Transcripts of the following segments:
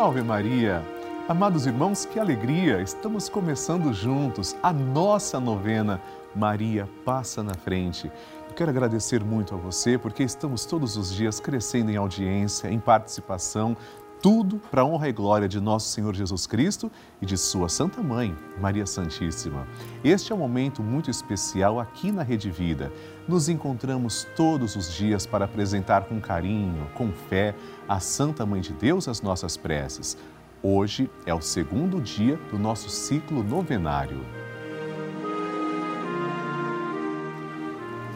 Salve Maria! Amados irmãos, que alegria! Estamos começando juntos a nossa novena. Maria passa na frente. Eu quero agradecer muito a você porque estamos todos os dias crescendo em audiência, em participação, tudo para a honra e glória de nosso Senhor Jesus Cristo e de Sua Santa Mãe, Maria Santíssima. Este é um momento muito especial aqui na Rede Vida. Nos encontramos todos os dias para apresentar com carinho, com fé, à Santa Mãe de Deus as nossas preces. Hoje é o segundo dia do nosso ciclo novenário.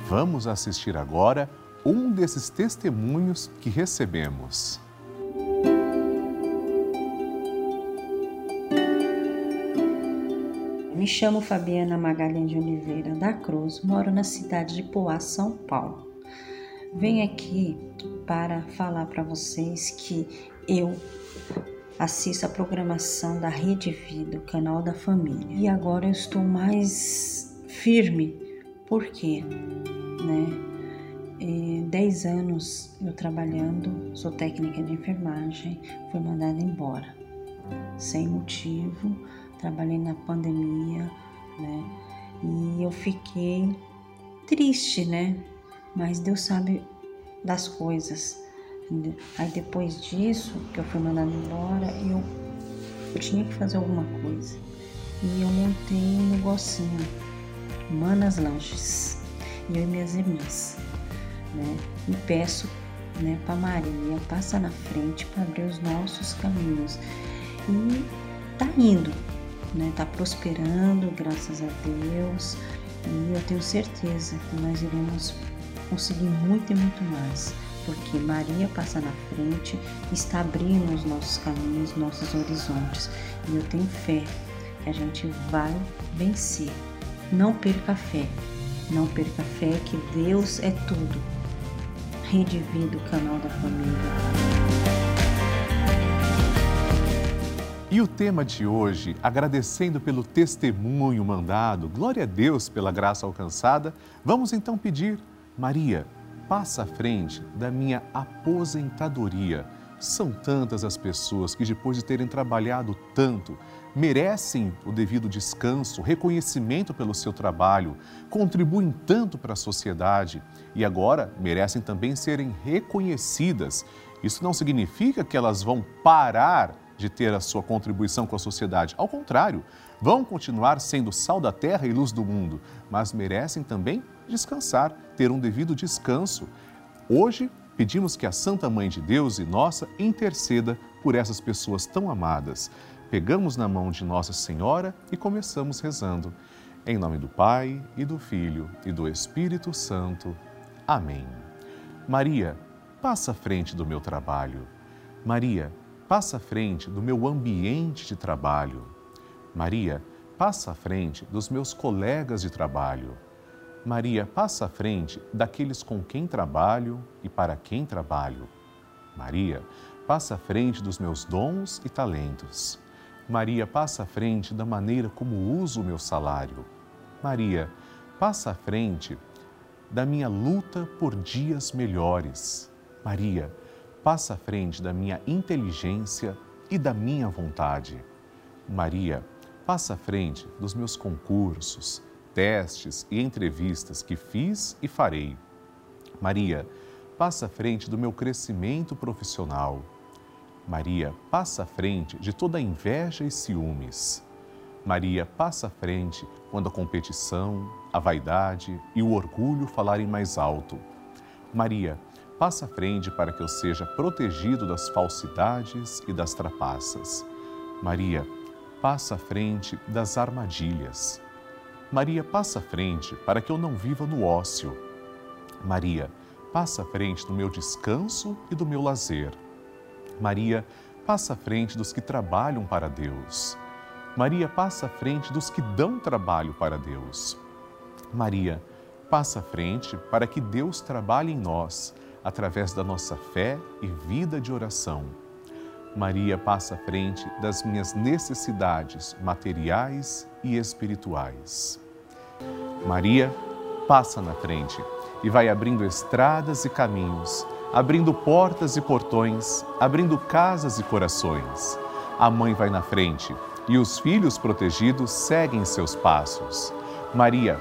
Vamos assistir agora um desses testemunhos que recebemos. Me chamo Fabiana Magalhães de Oliveira da Cruz, moro na cidade de Poá, São Paulo. Venho aqui para falar para vocês que eu assisto a programação da Rede Vida, o canal da família. E agora eu estou mais firme, porque, né? É, dez anos eu trabalhando, sou técnica de enfermagem, fui mandada embora, sem motivo trabalhei na pandemia, né? E eu fiquei triste, né? Mas Deus sabe das coisas. Aí depois disso, que eu fui mandada embora, eu, eu tinha que fazer alguma coisa. E eu montei um negocinho, Manas Lanches, eu e minhas irmãs, né? E peço né, para Maria, passa na frente para abrir os nossos caminhos. E tá indo, né? Tá prosperando, graças a Deus. E eu tenho certeza que nós iremos conseguir muito e muito mais, porque Maria passa na frente, está abrindo os nossos caminhos, nossos horizontes. E eu tenho fé que a gente vai vencer. Não perca a fé. Não perca a fé que Deus é tudo. Rede Vida, o canal da família. E o tema de hoje, agradecendo pelo testemunho mandado, glória a Deus pela graça alcançada, vamos então pedir, Maria, passa à frente da minha aposentadoria. São tantas as pessoas que, depois de terem trabalhado tanto, merecem o devido descanso, reconhecimento pelo seu trabalho, contribuem tanto para a sociedade e agora merecem também serem reconhecidas. Isso não significa que elas vão parar de ter a sua contribuição com a sociedade. Ao contrário, vão continuar sendo sal da terra e luz do mundo, mas merecem também descansar, ter um devido descanso. Hoje, pedimos que a Santa Mãe de Deus e nossa interceda por essas pessoas tão amadas. Pegamos na mão de Nossa Senhora e começamos rezando. Em nome do Pai e do Filho e do Espírito Santo. Amém. Maria, passa à frente do meu trabalho. Maria, passa à frente do meu ambiente de trabalho. Maria, passa à frente dos meus colegas de trabalho. Maria, passa à frente daqueles com quem trabalho e para quem trabalho. Maria, passa à frente dos meus dons e talentos. Maria, passa à frente da maneira como uso o meu salário. Maria, passa à frente da minha luta por dias melhores. Maria, passa à frente da minha inteligência e da minha vontade. Maria, passa à frente dos meus concursos, testes e entrevistas que fiz e farei. Maria, passa à frente do meu crescimento profissional. Maria, passa à frente de toda inveja e ciúmes. Maria, passa à frente quando a competição, a vaidade e o orgulho falarem mais alto. Maria, passa à frente para que eu seja protegido das falsidades e das trapaças. Maria, passa à frente das armadilhas. Maria, passa à frente para que eu não viva no ócio. Maria, passa à frente do meu descanso e do meu lazer. Maria, passa à frente dos que trabalham para Deus. Maria, passa à frente dos que dão trabalho para Deus. Maria, passa à frente para que Deus trabalhe em nós através da nossa fé e vida de oração. Maria passa à frente das minhas necessidades materiais e espirituais. Maria passa na frente e vai abrindo estradas e caminhos, abrindo portas e portões, abrindo casas e corações. A mãe vai na frente e os filhos protegidos seguem seus passos. Maria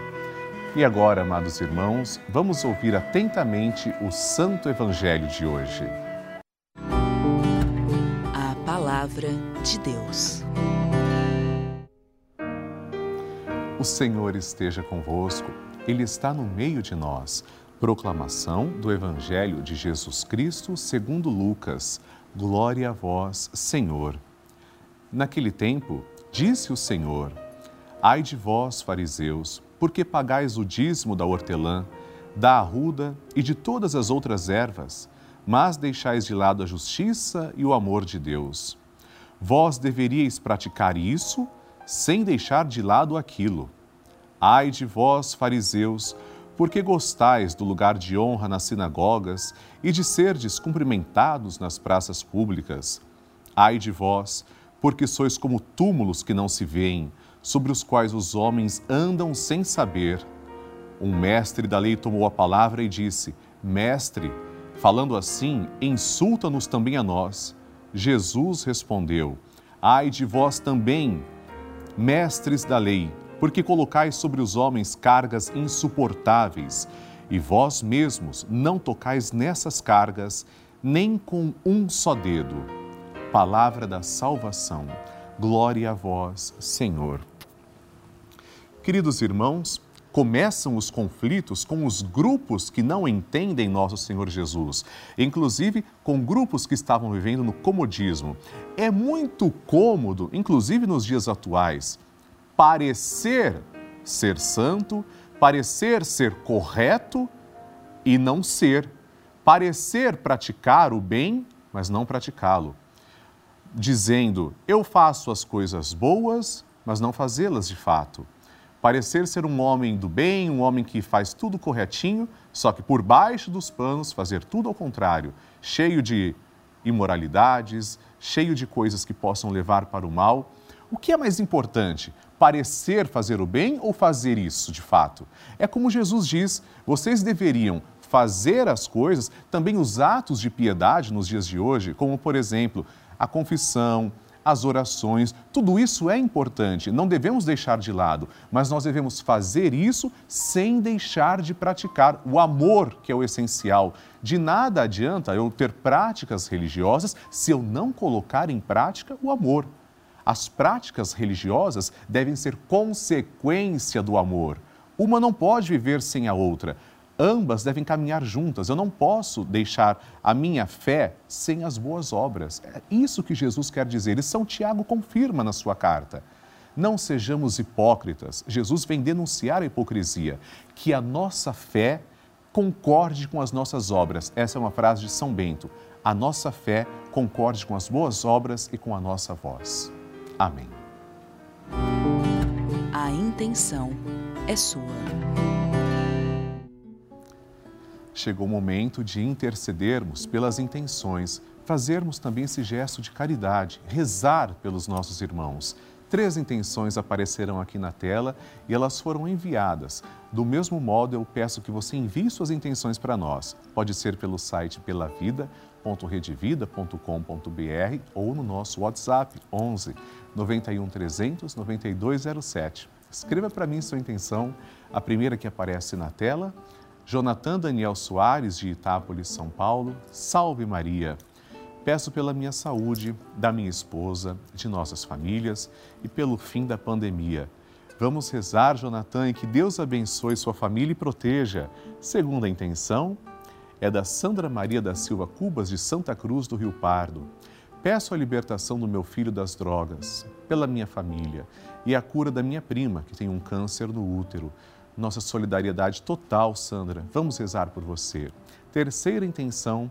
E agora, amados irmãos, vamos ouvir atentamente o Santo Evangelho de hoje. A Palavra de Deus. O Senhor esteja convosco, Ele está no meio de nós. Proclamação do Evangelho de Jesus Cristo segundo Lucas. Glória a vós, Senhor. Naquele tempo, disse o Senhor: Ai de vós, fariseus, porque pagais o dízimo da hortelã, da arruda e de todas as outras ervas, mas deixais de lado a justiça e o amor de Deus. Vós deveríeis praticar isso sem deixar de lado aquilo. Ai de vós, fariseus, porque gostais do lugar de honra nas sinagogas e de serdes cumprimentados nas praças públicas. Ai de vós, porque sois como túmulos que não se veem, sobre os quais os homens andam sem saber. Um mestre da lei tomou a palavra e disse: Mestre, falando assim, insulta-nos também a nós. Jesus respondeu: Ai de vós também, mestres da lei, porque colocais sobre os homens cargas insuportáveis, e vós mesmos não tocais nessas cargas, nem com um só dedo. Palavra da salvação. Glória a vós, Senhor. Queridos irmãos, começam os conflitos com os grupos que não entendem nosso Senhor Jesus, inclusive com grupos que estavam vivendo no comodismo. É muito cômodo, inclusive nos dias atuais, parecer ser santo, parecer ser correto e não ser, parecer praticar o bem, mas não praticá-lo, dizendo eu faço as coisas boas, mas não fazê-las de fato. Parecer ser um homem do bem, um homem que faz tudo corretinho, só que por baixo dos panos fazer tudo ao contrário, cheio de imoralidades, cheio de coisas que possam levar para o mal. O que é mais importante? Parecer fazer o bem ou fazer isso de fato? É como Jesus diz: vocês deveriam fazer as coisas, também os atos de piedade nos dias de hoje, como por exemplo, a confissão, as orações, tudo isso é importante, não devemos deixar de lado, mas nós devemos fazer isso sem deixar de praticar o amor, que é o essencial. De nada adianta eu ter práticas religiosas se eu não colocar em prática o amor. As práticas religiosas devem ser consequência do amor. Uma não pode viver sem a outra. Ambas devem caminhar juntas. Eu não posso deixar a minha fé sem as boas obras. É isso que Jesus quer dizer. E São Tiago confirma na sua carta. Não sejamos hipócritas. Jesus vem denunciar a hipocrisia. Que a nossa fé concorde com as nossas obras. Essa é uma frase de São Bento. A nossa fé concorde com as boas obras e com a nossa voz. Amém. A intenção é sua. Chegou o momento de intercedermos pelas intenções, fazermos também esse gesto de caridade, rezar pelos nossos irmãos. Três intenções apareceram aqui na tela e elas foram enviadas. Do mesmo modo, eu peço que você envie suas intenções para nós. Pode ser pelo site pelavida.redevida.com.br ou no nosso WhatsApp 11 91 300 9207. Escreva para mim sua intenção, a primeira que aparece na tela. Jonathan Daniel Soares, de Itápolis, São Paulo. Salve Maria! Peço pela minha saúde, da minha esposa, de nossas famílias e pelo fim da pandemia. Vamos rezar, Jonathan, e que Deus abençoe sua família e proteja. Segunda intenção é da Sandra Maria da Silva Cubas, de Santa Cruz do Rio Pardo. Peço a libertação do meu filho das drogas, pela minha família, e a cura da minha prima, que tem um câncer no útero. Nossa solidariedade total, Sandra. Vamos rezar por você. Terceira intenção,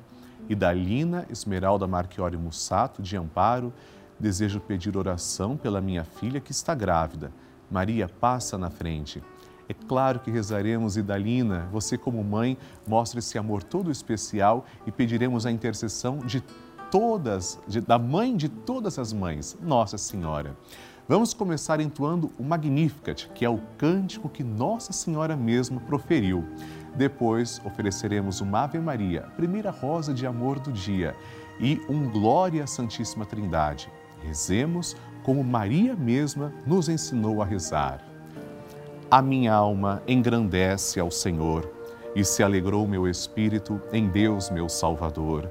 e da Lina Esmeralda Marchiori Mussato, de Amparo, desejo pedir oração pela minha filha que está grávida. Maria, passa na frente. É claro que rezaremos, Idalina, você como mãe, mostra esse amor todo especial e pediremos a intercessão de todas, de, da mãe de todas as mães, Nossa Senhora. Vamos começar entoando o Magnificat, que é o cântico que Nossa Senhora mesma proferiu. Depois ofereceremos uma Ave Maria, primeira rosa de amor do dia, e um Glória à Santíssima Trindade. Rezemos como Maria mesma nos ensinou a rezar. A minha alma engrandece ao Senhor e se alegrou meu espírito em Deus, meu Salvador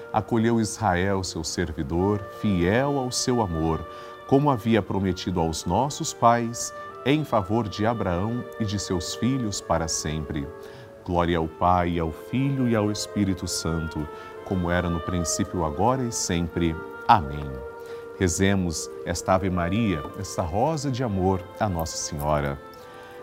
acolheu Israel, seu servidor, fiel ao seu amor, como havia prometido aos nossos pais, em favor de Abraão e de seus filhos para sempre. Glória ao Pai, ao Filho e ao Espírito Santo, como era no princípio, agora e sempre. Amém. Rezemos esta Ave Maria, esta rosa de amor a Nossa Senhora.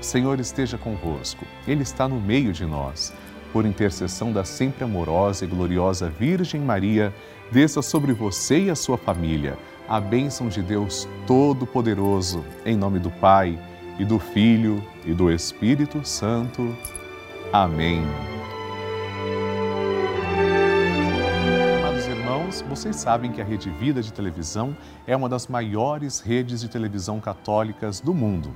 Senhor esteja convosco, Ele está no meio de nós. Por intercessão da sempre amorosa e gloriosa Virgem Maria, desça sobre você e a sua família a bênção de Deus Todo-Poderoso, em nome do Pai, e do Filho, e do Espírito Santo. Amém. Vocês sabem que a Rede Vida de Televisão é uma das maiores redes de televisão católicas do mundo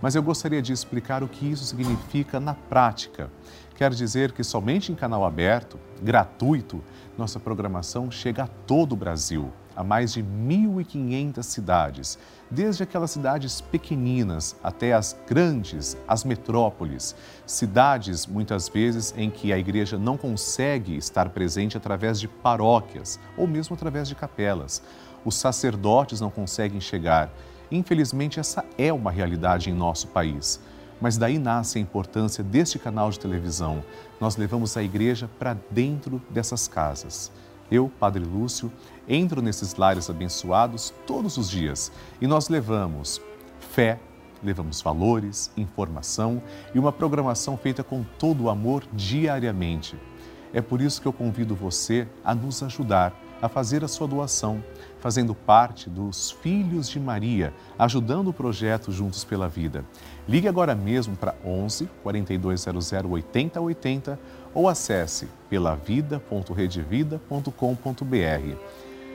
mas eu gostaria de explicar o que isso significa na prática. Quer dizer que somente em canal aberto, gratuito, nossa programação chega a todo o Brasil, a mais de 1.500 cidades, desde aquelas cidades pequeninas até as grandes, as metrópoles, cidades muitas vezes em que a igreja não consegue estar presente através de paróquias ou mesmo através de capelas. Os sacerdotes não conseguem chegar Infelizmente, essa é uma realidade em nosso país. Mas daí nasce a importância deste canal de televisão. Nós levamos a igreja para dentro dessas casas. Eu, Padre Lúcio, entro nesses lares abençoados todos os dias e nós levamos fé, levamos valores, informação e uma programação feita com todo o amor diariamente. É por isso que eu convido você a nos ajudar a fazer a sua doação fazendo parte dos Filhos de Maria, ajudando o projeto Juntos pela Vida. Ligue agora mesmo para 11 4200 8080 ou acesse pelavida.redevida.com.br.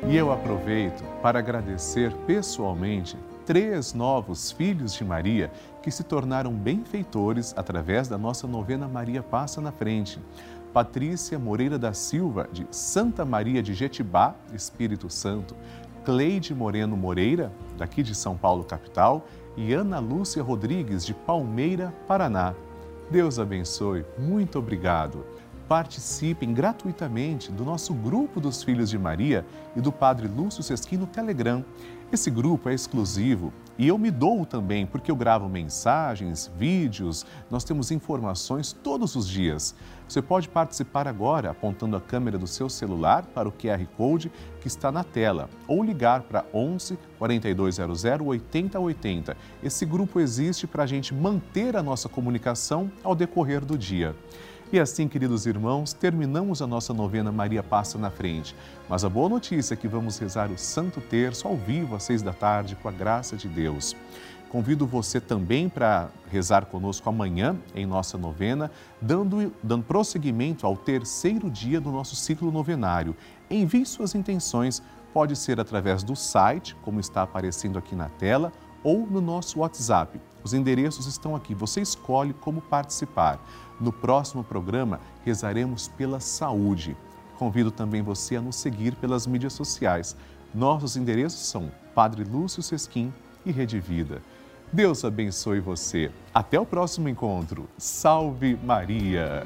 E eu aproveito para agradecer pessoalmente três novos filhos de Maria que se tornaram benfeitores através da nossa novena Maria Passa na Frente. Patrícia Moreira da Silva, de Santa Maria de Jetibá, Espírito Santo, Cleide Moreno Moreira, daqui de São Paulo, capital, e Ana Lúcia Rodrigues, de Palmeira, Paraná. Deus abençoe, muito obrigado. Participem gratuitamente do nosso grupo dos Filhos de Maria e do Padre Lúcio Sesquim no Telegram. Esse grupo é exclusivo e eu me dou também, porque eu gravo mensagens, vídeos, nós temos informações todos os dias. Você pode participar agora apontando a câmera do seu celular para o QR Code que está na tela ou ligar para 11 4200 8080. Esse grupo existe para a gente manter a nossa comunicação ao decorrer do dia. E assim, queridos irmãos, terminamos a nossa novena Maria Passa na Frente. Mas a boa notícia é que vamos rezar o Santo Terço ao vivo às seis da tarde, com a graça de Deus. Convido você também para rezar conosco amanhã em nossa novena, dando, dando prosseguimento ao terceiro dia do nosso ciclo novenário. Envie suas intenções, pode ser através do site, como está aparecendo aqui na tela, ou no nosso WhatsApp. Os endereços estão aqui, você escolhe como participar. No próximo programa, rezaremos pela saúde. Convido também você a nos seguir pelas mídias sociais. Nossos endereços são Padre Lúcio Sesquim e Rede Vida. Deus abençoe você. Até o próximo encontro. Salve Maria!